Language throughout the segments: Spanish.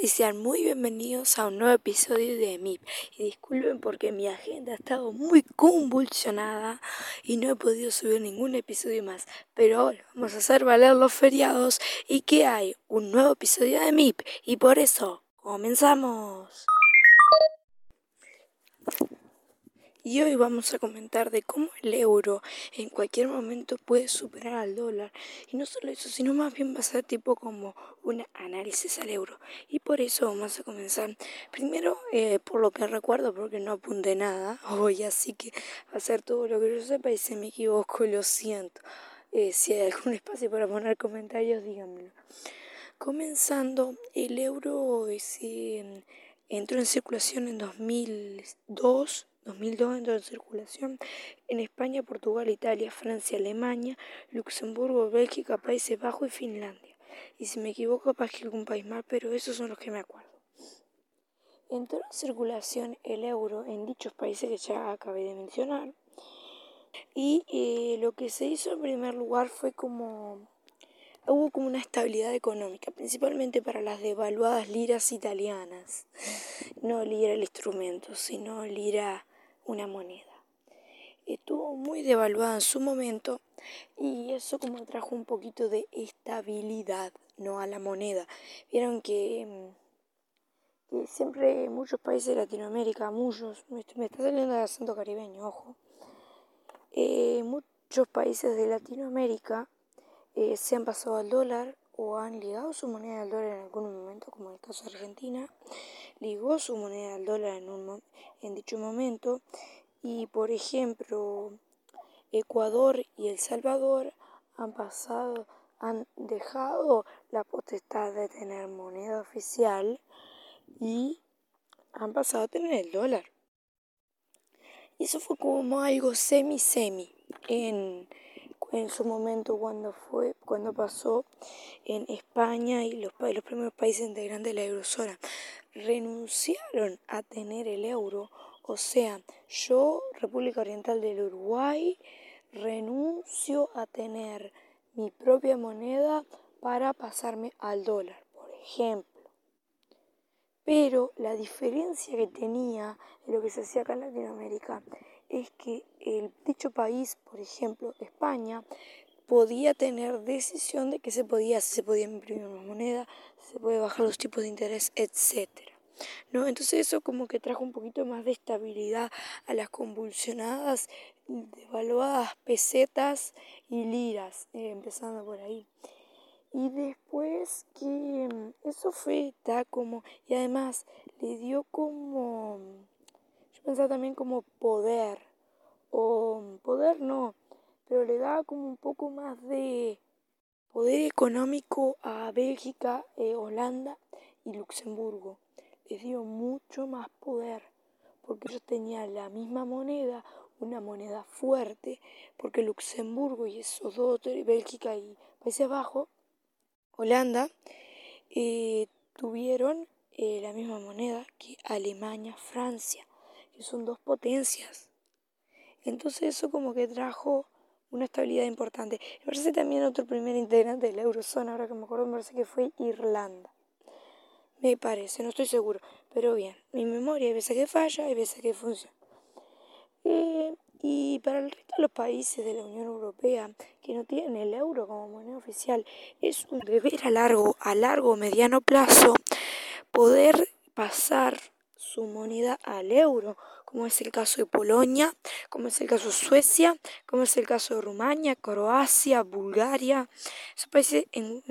y sean muy bienvenidos a un nuevo episodio de MIP. Y disculpen porque mi agenda ha estado muy convulsionada y no he podido subir ningún episodio más. Pero ahora vamos a hacer valer los feriados y que hay un nuevo episodio de MIP. Y por eso, comenzamos. Y hoy vamos a comentar de cómo el euro en cualquier momento puede superar al dólar. Y no solo eso, sino más bien va a ser tipo como un análisis al euro. Y por eso vamos a comenzar. Primero, eh, por lo que recuerdo, porque no apunté nada hoy, así que ser todo lo que yo sepa y si me equivoco, lo siento. Eh, si hay algún espacio para poner comentarios, díganmelo. Comenzando, el euro eh, entró en circulación en 2002 2002 entró en circulación en España, Portugal, Italia, Francia, Alemania, Luxemburgo, Bélgica, Países Bajos y Finlandia. Y si me equivoco, capaz que algún país más, pero esos son los que me acuerdo. Entró en circulación el euro en dichos países que ya acabé de mencionar. Y eh, lo que se hizo en primer lugar fue como hubo como una estabilidad económica, principalmente para las devaluadas liras italianas. No lira el instrumento, sino lira una moneda. Estuvo muy devaluada en su momento y eso como trajo un poquito de estabilidad no a la moneda. Vieron que, mm, siempre muchos países de Latinoamérica, muchos, me, está saliendo el acento caribeño, ojo, eh, muchos países de Latinoamérica eh, se han pasado al dólar o han ligado su moneda al dólar en algún momento, como el caso de Argentina, ligó su moneda al dólar en, un, en dicho momento y por ejemplo Ecuador y El Salvador han pasado, han dejado la potestad de tener moneda oficial y han pasado a tener el dólar. Y eso fue como algo semi-semi en, en su momento cuando fue, cuando pasó en España y los, primeros países integrantes de la eurozona renunciaron a tener el euro, o sea, yo, República Oriental del Uruguay, renuncio a tener mi propia moneda para pasarme al dólar, por ejemplo. Pero la diferencia que tenía en lo que se hacía acá en Latinoamérica es que el dicho país, por ejemplo, España, podía tener decisión de que se podía, se podía imprimir una moneda, se puede bajar los tipos de interés, etcétera. ¿No? Entonces eso como que trajo un poquito más de estabilidad a las convulsionadas, devaluadas pesetas y liras, eh, empezando por ahí. Y después que mm, eso fue, está como, y además le dio como, yo pensaba también como poder, o poder no, pero le daba como un poco más de poder económico a Bélgica, eh, Holanda y Luxemburgo. Les dio mucho más poder porque ellos tenían la misma moneda, una moneda fuerte, porque Luxemburgo y esos dos, Bélgica y Países Bajos, Holanda, eh, tuvieron eh, la misma moneda que Alemania, Francia, que son dos potencias. Entonces eso como que trajo una estabilidad importante. Me parece también otro primer integrante de la eurozona, ahora que me acuerdo, me parece que fue Irlanda. Me parece, no estoy seguro, pero bien, mi memoria hay veces que falla, hay veces que funciona. Eh, y para el resto de los países de la Unión Europea que no tienen el euro como moneda oficial, es un deber a largo, a largo mediano plazo poder pasar su moneda al euro como es el caso de Polonia, como es el caso de Suecia, como es el caso de Rumania, Croacia, Bulgaria. Esos países en,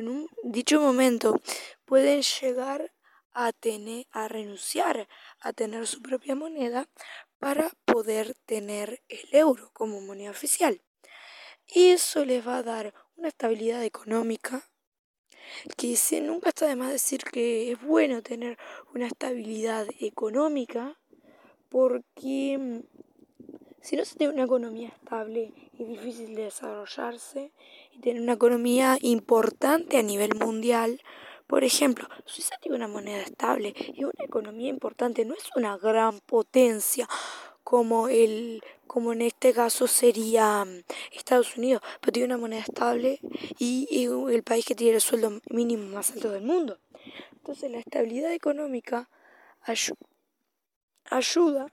dicho momento pueden llegar a tener, a renunciar a tener su propia moneda para poder tener el euro como moneda oficial. Y eso les va a dar una estabilidad económica que nunca está de más decir que es bueno tener una estabilidad económica porque mm, si no se tiene una economía estable es difícil de desarrollarse y tener una economía importante a nivel mundial. Por ejemplo, Suiza tiene una moneda estable y una economía importante, no es una gran potencia como el como en este caso sería mm, Estados Unidos, pero tiene una moneda estable y, el país que tiene el sueldo mínimo más alto del mundo. Entonces la estabilidad económica ayuda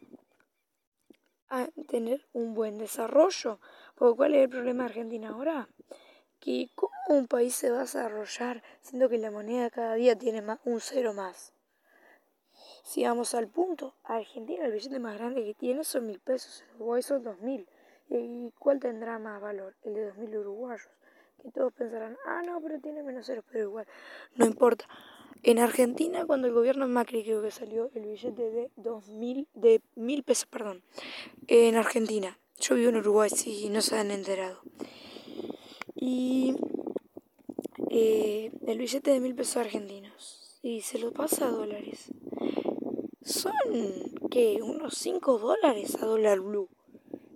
a tener un buen desarrollo. Porque ¿cuál es el problema de Argentina ahora? Que cómo un país se va a desarrollar siendo que la moneda cada día tiene más, un cero más. Si vamos al punto, Argentina el billete más grande que tiene son mil pesos, Uruguay son dos mil. ¿Y cuál tendrá más valor? El de dos mil uruguayos. Que todos pensarán, ah, no, pero tiene menos ceros, pero igual, no importa. En Argentina, cuando el gobierno Macri creo que salió el billete de dos mil, de mil pesos, perdón, en Argentina. Yo vivo en Uruguay, sí, no se han enterado. Y eh, el billete de mil pesos argentinos. Y se lo pasa a dólares son que unos 5 dólares a dólar blue.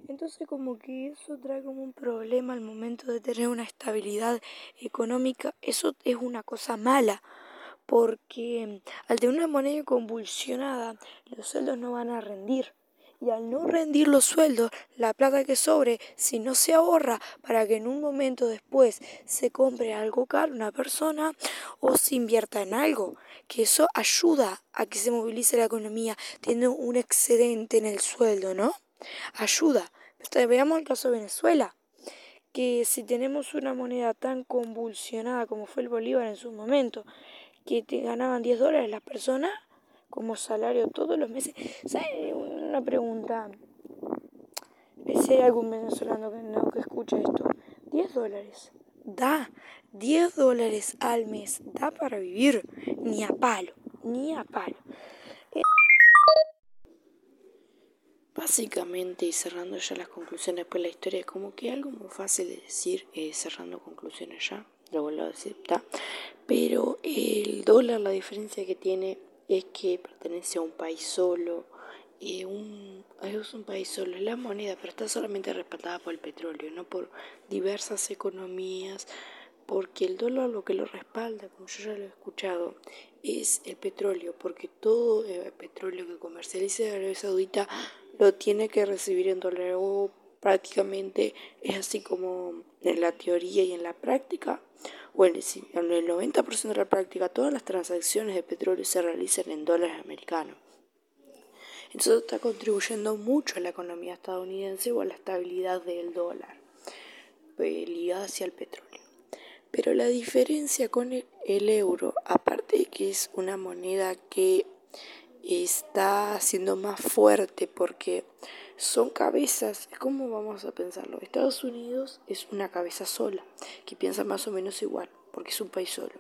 Entonces como que eso trae como un problema al momento de tener una estabilidad económica. Eso es una cosa mala porque al tener una moneda convulsionada los sueldos no van a rendir y al no rendir los sueldos, la plata que sobre, si no se ahorra para que en un momento después se compre algo caro una persona o se invierta en algo, que eso ayuda a que se movilice la economía, tiene un excedente en el sueldo, ¿no? Ayuda. veamos el caso de Venezuela, que si tenemos una moneda tan convulsionada como fue el Bolívar en su momento, que te ganaban 10 dólares las personas, como salario todos los meses. ¿Sabes? Una pregunta. Si hay algún venezolano que no que escucha esto. 10 dólares. Da. 10 dólares al mes. Da para vivir. Ni a palo. Ni a palo. Básicamente, y cerrando ya las conclusiones, pues la historia es como que algo muy fácil de decir, eh, cerrando conclusiones ya, lo vuelvo a decir. Pero el dólar, la diferencia que tiene es que pertenece a un país solo. Y un, es un país solo, es la moneda, pero está solamente respaldada por el petróleo, no por diversas economías, porque el dólar lo que lo respalda, como yo ya lo he escuchado, es el petróleo, porque todo el petróleo que comercializa Arabia Saudita lo tiene que recibir en dólar o prácticamente es así como en la teoría y en la práctica bueno, en el 90% de la práctica todas las transacciones de petróleo se realizan en dólares americanos. Entonces está contribuyendo mucho a la economía estadounidense o a la estabilidad del dólar, pues, ligada hacia el petróleo. Pero la diferencia con el, el euro, aparte de que es una moneda que está siendo más fuerte porque son cabezas, ¿cómo vamos a pensarlo? Estados Unidos es una cabeza sola, que piensa más o menos igual, porque es un país solo.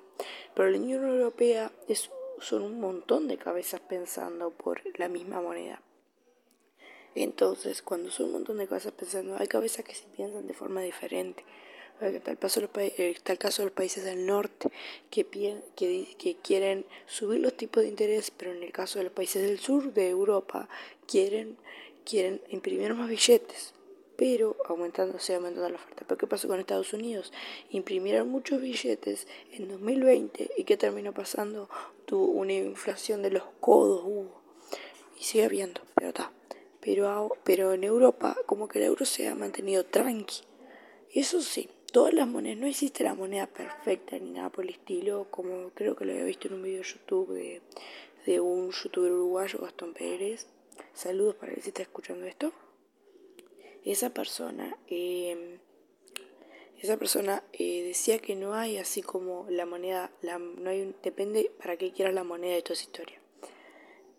Pero la Unión Europea es, son un montón de cabezas pensando por la misma moneda. Entonces, cuando son un montón de cabezas pensando, hay cabezas que se piensan de forma diferente. Está el, caso de los países del norte que, que, que quieren subir los tipos de interés, pero en el caso de los países del sur de Europa quieren quieren imprimir más billetes, pero aumentándose, aumentando la oferta. ¿Pero qué pasó con Estados Unidos? Imprimieron muchos billetes en 2020 y ¿qué terminó pasando? Tuvo una inflación de los codos, hubo. Y sigue habiendo, pero está. Pero, pero en Europa, como que el euro se ha mantenido tranqui. Eso sí, todas las monedas, no existe la moneda perfecta ni nada por el estilo, como creo que lo había visto en un video de YouTube de, de un youtuber uruguayo, Gastón Pérez Saludos para él si está escuchando esto. Esa persona, em, esa persona eh, decía que no hay así como la moneda, la, no hay depende para qué quieras la moneda de toda esa historia.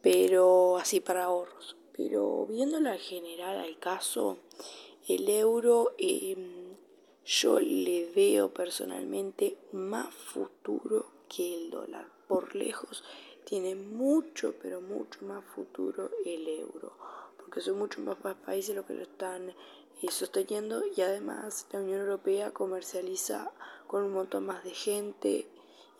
Pero así para ahorros. Pero viéndolo al general, al caso, el euro, em, yo le veo personalmente más futuro que el dólar, por lejos tiene mucho, pero mucho más futuro el euro, porque son muchos más países los que lo están eh, sosteniendo y además la Unión Europea comercializa con un montón más de gente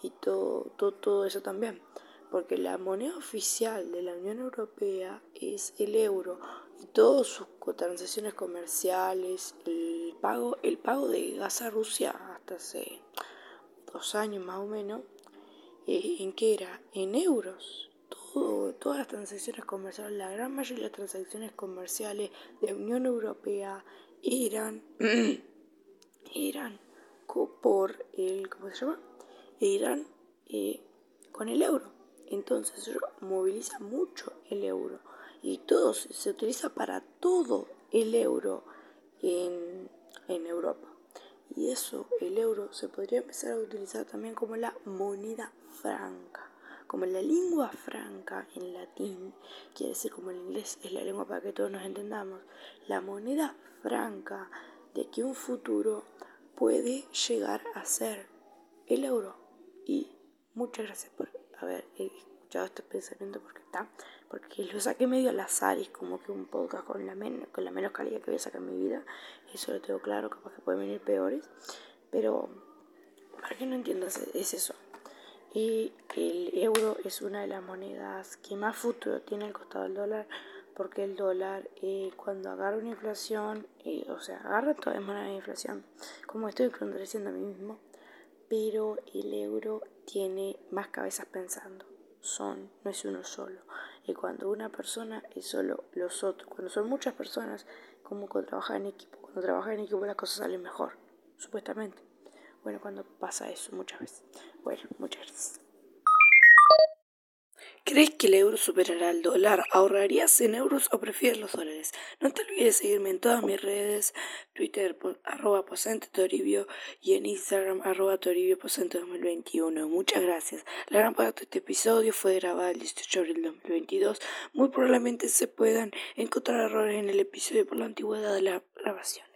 y todo, todo, todo eso también, porque la moneda oficial de la Unión Europea es el euro y todas sus transacciones comerciales, el pago, el pago de gas a Rusia hasta hace dos años más o menos, eh, ¿en qué era? En euros. Todo, todas las transacciones comerciales, la gran mayoría de las transacciones comerciales de Unión Europea eran, eran por el, ¿cómo se llama? Eran eh, con el euro. Entonces moviliza mucho el euro y todo se, utiliza para todo el euro en, en Europa. Y eso, el euro, se podría empezar a utilizar también como la moneda franca. Como la lengua franca en latín, quiere decir como el inglés es la lengua para que todos nos entendamos, la moneda franca de que un futuro puede llegar a ser el euro. Y muchas gracias por haber escuchado este pensamiento porque está, porque lo saqué medio al azar y es como que un podcast con la, con la menos calidad que voy a sacar en mi vida. Eso lo tengo claro, capaz que pueden venir peores. Pero para que no entiendas, es eso. Y el euro es una de las monedas que más futuro tiene al costado del dólar, porque el dólar eh, cuando agarra una inflación, eh, o sea, agarra toda moneda de inflación, como estoy contradiciendo a mí mismo, pero el euro tiene más cabezas pensando, son, no es uno solo. Y cuando una persona es solo los otros, cuando son muchas personas, como cuando trabajan en equipo, cuando trabajan en equipo las cosas salen mejor, supuestamente. Bueno, cuando pasa eso muchas veces. Bueno, muchas gracias. ¿Crees que el euro superará al dólar? ¿Ahorrarías en euros o prefieres los dólares? No te olvides de seguirme en todas mis redes, Twitter, arroba Toribio y en Instagram, arroba Toribio 2021. Muchas gracias. La gran parte de este episodio fue grabado el 18 de abril 2022. Muy probablemente se puedan encontrar errores en el episodio por la antigüedad de la grabación.